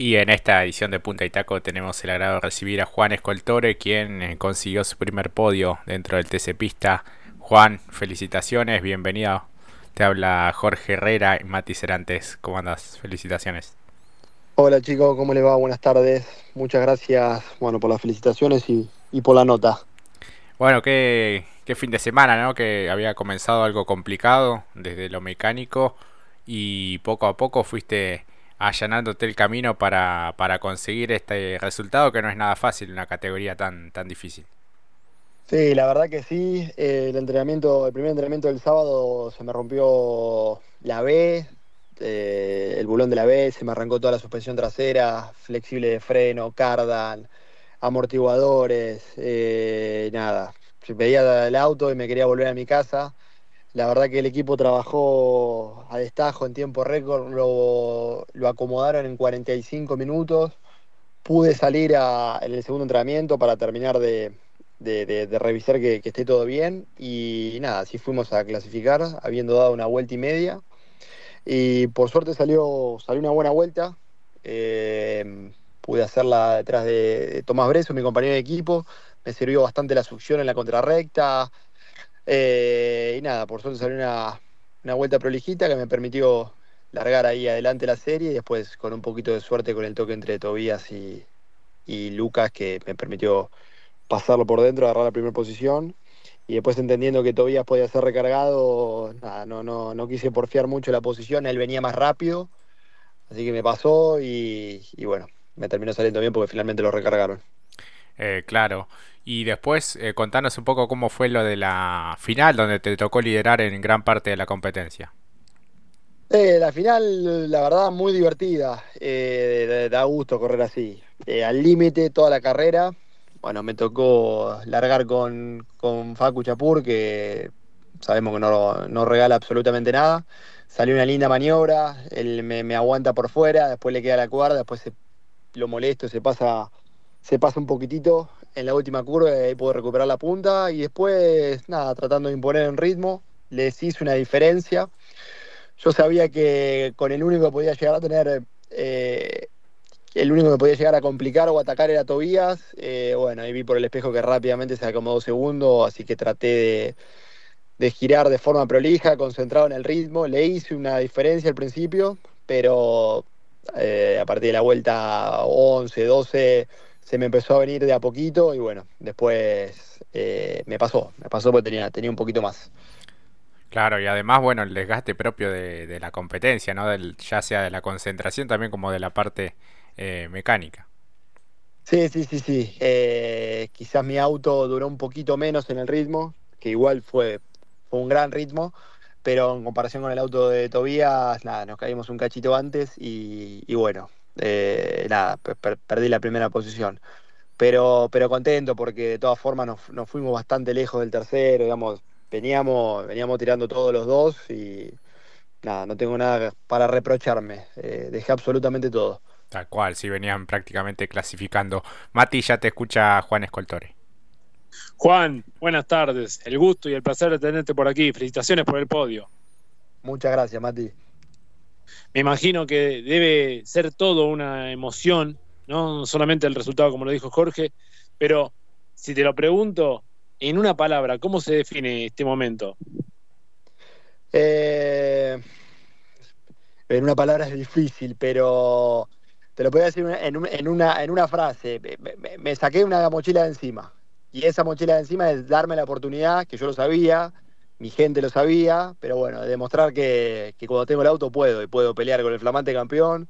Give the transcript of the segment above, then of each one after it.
Y en esta edición de Punta y Taco tenemos el agrado de recibir a Juan Escoltore, quien eh, consiguió su primer podio dentro del TC Pista. Juan, felicitaciones, bienvenido. Te habla Jorge Herrera y Mati Cerantes. ¿Cómo andas? Felicitaciones. Hola chicos, ¿cómo les va? Buenas tardes. Muchas gracias bueno, por las felicitaciones y, y por la nota. Bueno, qué, qué fin de semana, ¿no? Que había comenzado algo complicado desde lo mecánico y poco a poco fuiste allanándote el camino para, para conseguir este resultado que no es nada fácil en una categoría tan, tan difícil. Sí, la verdad que sí. El entrenamiento, el primer entrenamiento del sábado se me rompió la B, eh, el bulón de la B, se me arrancó toda la suspensión trasera, flexible de freno, cardan, amortiguadores, eh, nada. Veía el auto y me quería volver a mi casa. La verdad que el equipo trabajó a destajo en tiempo récord, lo, lo acomodaron en 45 minutos. Pude salir a, en el segundo entrenamiento para terminar de, de, revisar que, esté todo bien. Y nada, así fuimos a clasificar, habiendo dado una vuelta y media. Y por suerte salió, salió una buena vuelta. Eh, pude hacerla detrás de, de Tomás Breso, mi compañero de equipo. Me sirvió bastante la succión en la contrarrecta. Eh, y nada, por suerte salió una, una, vuelta prolijita que me permitió largar ahí adelante la serie y después con un poquito de suerte con el toque entre Tobías y, y Lucas que me permitió pasarlo por dentro, agarrar la primera posición y después entendiendo que Tobías podía ser recargado, nada, no, no, no quise porfiar mucho la posición, él venía más rápido, así que me pasó y, y bueno, me terminó saliendo bien porque finalmente lo recargaron. Eh, claro. Y después eh, contanos un poco cómo fue lo de la final, donde te tocó liderar en gran parte de la competencia. Eh, la final, la verdad, muy divertida. Eh, da gusto correr así. Eh, al límite toda la carrera. Bueno, me tocó largar con, con Facu Chapur, que sabemos que no, no, regala absolutamente nada. Salió una linda maniobra, él me, aguanta por fuera, después le queda la cuerda, después se, lo molesto, se pasa, se pasa un poquitito en la última curva y ahí puedo recuperar la punta y después, nada, tratando de imponer en ritmo, les hice una diferencia. Yo sabía que con el único que podía llegar a tener, eh, el único que podía llegar a complicar o atacar era Tobías. Eh, bueno, ahí vi por el espejo que rápidamente se acomodó segundo, así que traté de, de girar de forma prolija, concentrado en el ritmo. Le hice una diferencia al principio, pero eh, a partir de la vuelta 11, 12 se me empezó a venir de a poquito y bueno, después eh, me pasó, me pasó porque tenía, tenía un poquito más. Claro, y además, bueno, el desgaste propio de, de la competencia, ¿no? Del, ya sea de la concentración también como de la parte eh, mecánica. Sí, sí, sí, sí. Eh, quizás mi auto duró un poquito menos en el ritmo, que igual fue, fue un gran ritmo, pero en comparación con el auto de Tobías, nada, nos caímos un cachito antes y, y bueno, eh, nada, per perdí la primera posición. Pero, pero contento porque de todas formas nos, nos, fuimos bastante lejos del tercero, digamos, veníamos, veníamos tirando todos los dos y nada, no tengo nada para reprocharme, eh, dejé absolutamente todo. Tal cual, si venían prácticamente clasificando. Mati, ya te escucha Juan Escoltore. Juan, buenas tardes, el gusto y el placer de tenerte por aquí, felicitaciones por el podio. Muchas gracias, Mati me imagino que debe ser todo una emoción, no solamente el resultado como lo dijo Jorge, pero si te lo pregunto en una palabra, ¿cómo se define este momento? Eh, en una palabra es difícil, pero te lo a decir en, un, en, una, en una frase. Me, me, saqué una mochila de encima. Y esa mochila de encima es darme la oportunidad, que yo lo sabía, mi gente lo sabía, pero bueno, demostrar que, que, cuando tengo el auto puedo, y puedo pelear con el flamante campeón,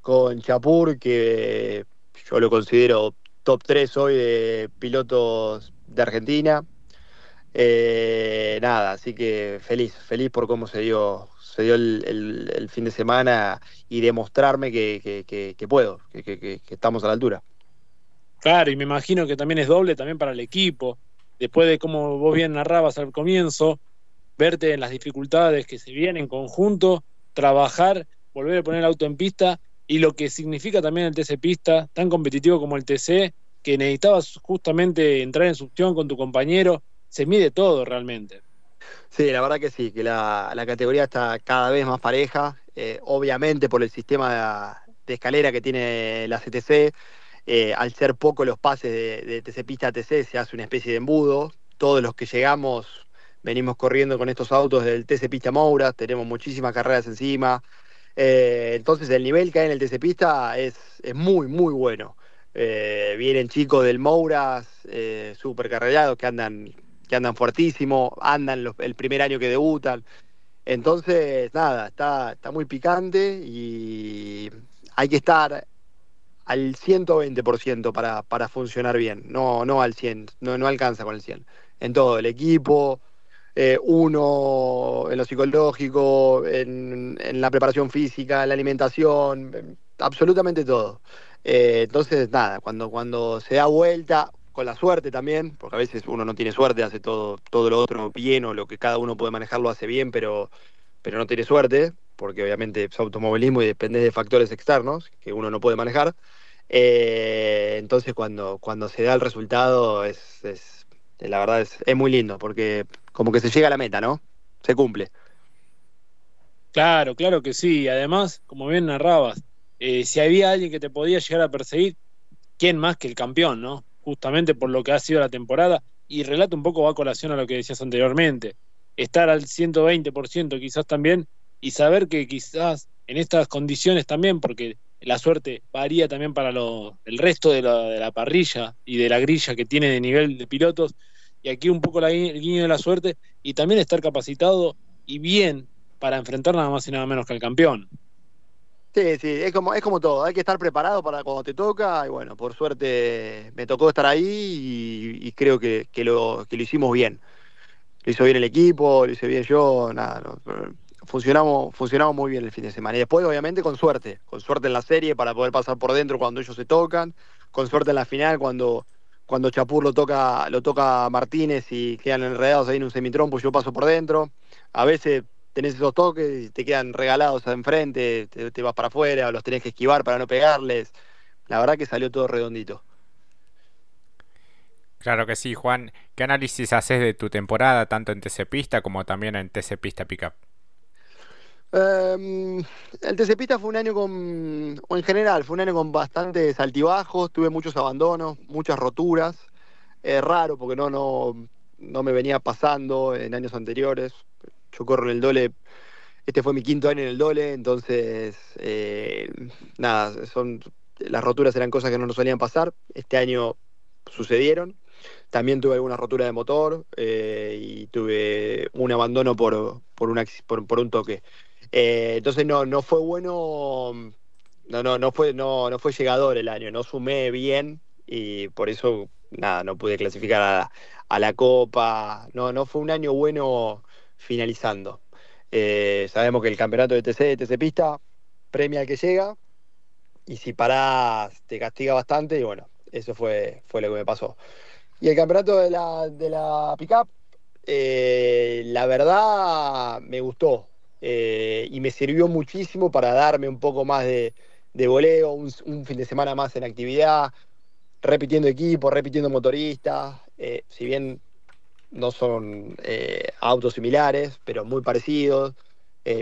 con Chapur, que yo lo considero top 3 hoy de pilotos de Argentina. Eh, nada, así que feliz, feliz por cómo se dio, se dio el, fin de semana y demostrarme que, que, que puedo, que estamos a la altura. Claro, y me imagino que también es doble también para el equipo, después de como vos bien narrabas al comienzo, verte en las dificultades que se vienen en conjunto, trabajar, volver a poner el auto en pista y lo que significa también el TC Pista, tan competitivo como el TC, que necesitabas justamente entrar en succión con tu compañero, se mide todo realmente. Sí, la verdad que sí, que la, categoría está cada vez más pareja, eh, obviamente por el sistema escalera que tiene la CTC. Eh, al ser poco los pases de, de TC Pista a TC, se hace una especie de embudo. Todos los que llegamos venimos corriendo con estos autos del TC Pista Moura, tenemos muchísimas carreras encima. Eh, entonces el nivel que hay en el TC Pista es, es muy, muy bueno. Eh, vienen chicos del Mouras, súper carrellados, que andan, que andan fuertísimo, andan el primer año que debutan. Entonces, nada, está, está muy picante y hay que estar al 120% para, para funcionar bien, no, no al 100, no, no alcanza con el 100. En todo, el equipo, eh, uno en lo psicológico, en, en, la preparación física, en la alimentación, absolutamente todo. Eh, entonces, nada, cuando, cuando se da vuelta, con la suerte también, porque a veces uno no tiene suerte, hace todo, todo lo otro bien o lo que cada uno puede manejar lo hace bien, pero, pero no tiene suerte, porque obviamente es automovilismo y depende de factores externos que uno no puede manejar. Eh, entonces cuando, cuando se da el resultado es, la verdad es, es muy lindo, porque como que se llega a la meta, ¿no? Se cumple. Claro, claro que sí. Además, como bien narrabas, eh, si había alguien que te podía llegar a perseguir, ¿quién más que el campeón, no? Justamente por lo que ha sido la temporada. Y relato un poco va a colación a lo que decías anteriormente. Estar al 120% quizás también y saber que quizás en estas condiciones también, porque la suerte varía también para lo, el resto de la, de la parrilla y de la grilla que tiene de nivel de pilotos, y aquí un poco la, el guiño de la suerte, y también estar capacitado y bien para enfrentar nada más y nada menos que al campeón. Sí, sí, es como, es como todo, hay que estar preparado para cuando te toca, y bueno, por suerte me tocó estar ahí y, creo que, que, lo, que lo hicimos bien. Lo hizo bien el equipo, lo hice bien yo, nada, no, funcionamos, funcionamos muy bien el fin de semana. Y después, obviamente, con suerte, con suerte en la serie para poder pasar por dentro cuando ellos se tocan, con suerte en la final cuando, cuando Chapur lo toca, lo toca Martínez y quedan enredados ahí en un semitrompo, yo paso por dentro. A veces tenés esos toques y te quedan regalados enfrente, te, te vas para afuera, los tenés que esquivar para no pegarles. La verdad que salió todo redondito. Claro que sí, Juan. ¿Qué análisis haces de tu temporada, tanto en TC Pista como también en TC Pista Pickup? Um, el TC Pista fue un año con, o en general, fue un año con bastantes altibajos, tuve muchos abandonos, muchas roturas. Es raro porque no, no, no me venía pasando en años anteriores. Yo corro en el Dole, este fue mi quinto año en el Dole, entonces, eh, nada, son, las roturas eran cosas que no nos solían pasar. Este año sucedieron. También tuve alguna rotura de motor eh, y tuve un abandono por, por, por un toque. Eh, entonces no, no fue bueno, no, no, no fue, no, no fue llegador el año, no sumé bien y por eso nada, no pude clasificar a a la Copa, no, no fue un año bueno finalizando. Eh, sabemos que el campeonato de TC, de TC Pista, premia al que llega y si parás te castiga bastante y bueno, eso fue, fue lo que me pasó. Y el campeonato de la, de la pickup, eh, la verdad me gustó eh, y me sirvió muchísimo para darme un poco más de, de voleo, un, fin de semana más en actividad, repitiendo equipo, repitiendo motoristas, eh, si bien no son eh, autos similares, pero muy parecidos,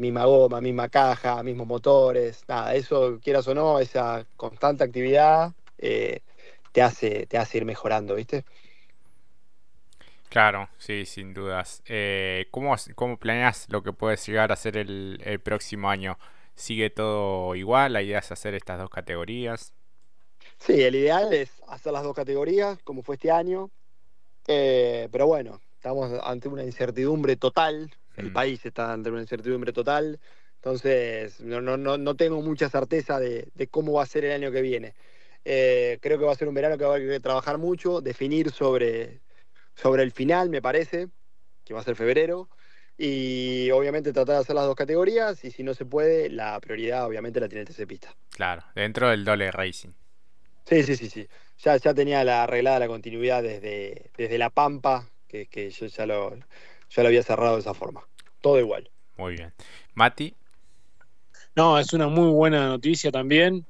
misma goma, misma caja, mismos motores, nada, eso quieras o no, esa constante actividad te hace, te hace ir mejorando, ¿viste? Claro, sí, sin dudas. Eh, ¿cómo, ¿Cómo planeas lo que puedes llegar a hacer el, el, próximo año? ¿Sigue todo igual? ¿La idea es hacer estas dos categorías? Sí, el ideal es hacer las dos categorías, como fue este año. Eh, pero bueno, estamos ante una incertidumbre total. El mm. país está ante una incertidumbre total. Entonces, no, no, no tengo mucha certeza de, de, cómo va a ser el año que viene. Eh, creo que va a ser un verano que va a haber que trabajar mucho, definir sobre sobre el final, me parece, que va a ser febrero. Y obviamente tratar de hacer las dos categorías y si no se puede, la prioridad obviamente la tiene TC Pista. Claro, dentro del Dole Racing. Sí, sí, sí, sí. Ya, ya tenía la arreglada la continuidad desde, desde La Pampa, que, que yo ya lo, ya lo había cerrado de esa forma. Todo igual. Muy bien. Mati. No, es una muy buena noticia también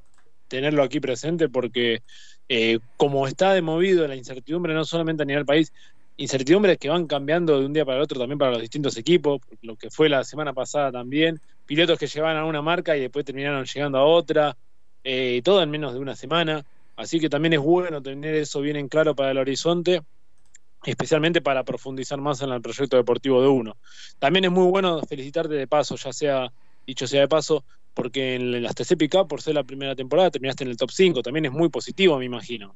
tenerlo aquí presente porque eh, como está de movido la incertidumbre no solamente a nivel país, incertidumbres que van cambiando de un día para el otro también para los distintos equipos, lo que fue la semana pasada también, pilotos que llevaban a una marca y después terminaron llegando a otra, eh, todo en menos de una semana. Así que también es bueno tener eso bien en claro para el horizonte, especialmente para profundizar más en el proyecto deportivo de uno. También es muy bueno felicitarte de paso, ya sea, dicho sea de paso, porque en las TC Cup, por ser la primera temporada, terminaste en el top 5. También es muy positivo, me imagino.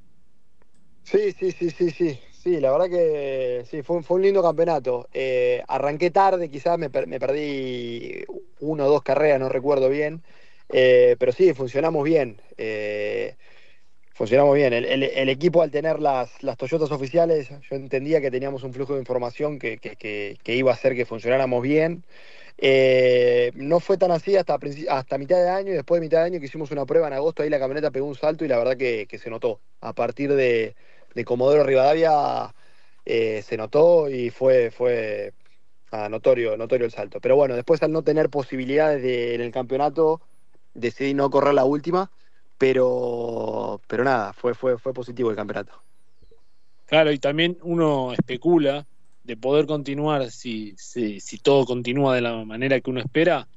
Sí, sí, sí, sí, sí. Sí, la verdad que sí, fue, fue un lindo campeonato. Eh, arranqué tarde, quizás me, me, perdí uno o dos carreras, no recuerdo bien. Eh, pero sí, funcionamos bien. Eh, funcionamos bien. El, el, equipo al tener las, las Toyotas oficiales, yo entendía que teníamos un flujo de información que, que, que, iba a hacer que funcionáramos bien. No fue tan así hasta, hasta mitad de año y después de mitad de año que hicimos una prueba en agosto, ahí la camioneta pegó un salto y la verdad que, que se notó. A partir de, de Comodoro Rivadavia eh, se notó y fue, fue notorio, notorio el salto. Pero bueno, después al no tener posibilidades de, en el campeonato, decidí no correr la última, pero, pero nada, fue, fue, fue positivo el campeonato. Claro, y también uno especula de poder continuar, si, si, todo continúa de la manera que uno espera,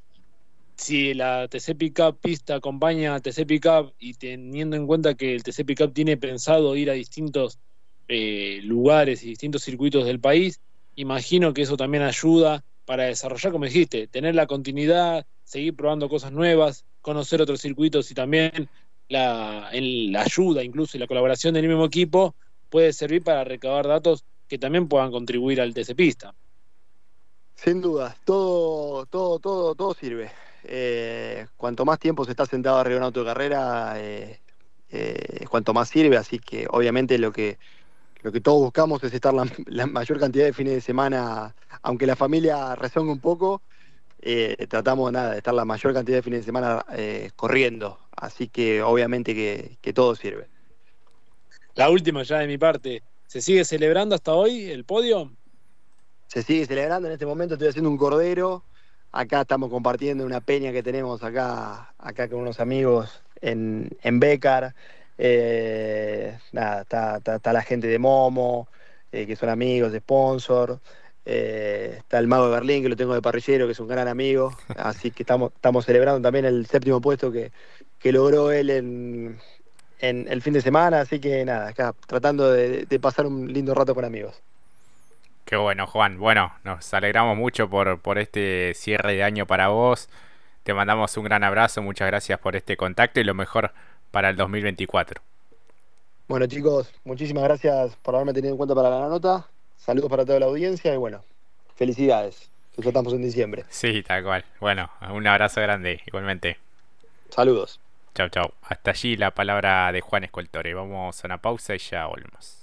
si la TC Pickup pista acompaña a TC Pickup y teniendo en cuenta que el TC Pickup tiene pensado ir a distintos eh, lugares y distintos circuitos del país, imagino que eso también ayuda para desarrollar, como dijiste, tener la continuidad, seguir probando cosas nuevas, conocer otros circuitos y también la, ayuda, incluso y la colaboración del mismo equipo puede servir para recabar datos que también puedan contribuir al TC Pista. Sin duda, todo, todo, todo, todo sirve. Eh, cuanto más tiempo se está sentado arriba de un auto de carrera, eh, eh, cuanto más sirve, así que obviamente lo que, lo que todos buscamos es estar la, la mayor cantidad de fines de semana, aunque la familia rezonga un poco, tratamos nada, de estar la mayor cantidad de fines de semana corriendo, así que obviamente que, que todo sirve. La última ya de mi parte, ¿Se sigue celebrando hasta hoy el podio? Se sigue celebrando, en este momento estoy haciendo un cordero, acá estamos compartiendo una peña que tenemos acá, acá con unos amigos en, en Becar, eh, nada, está, está, está, la gente de Momo, eh, que son amigos, de sponsor, eh, está el mago de Berlín, que lo tengo de parrillero, que es un gran amigo, así que estamos, estamos celebrando también el séptimo puesto que, que logró él en, en el fin de semana, así que nada, acá tratando de, de, pasar un lindo rato con amigos. Qué bueno, Juan. Bueno, nos alegramos mucho por, por este cierre de año para vos. Te mandamos un gran abrazo, muchas gracias por este contacto y lo mejor para el 2024. Bueno chicos, muchísimas gracias por haberme tenido en cuenta para la nota. Saludos para toda la audiencia y bueno, felicidades. Ya estamos en diciembre. Sí, tal cual. Bueno, un abrazo grande, igualmente. Saludos. Chau, chau. Hasta allí la palabra de Juan Escoltore. Vamos a una pausa y ya volvemos.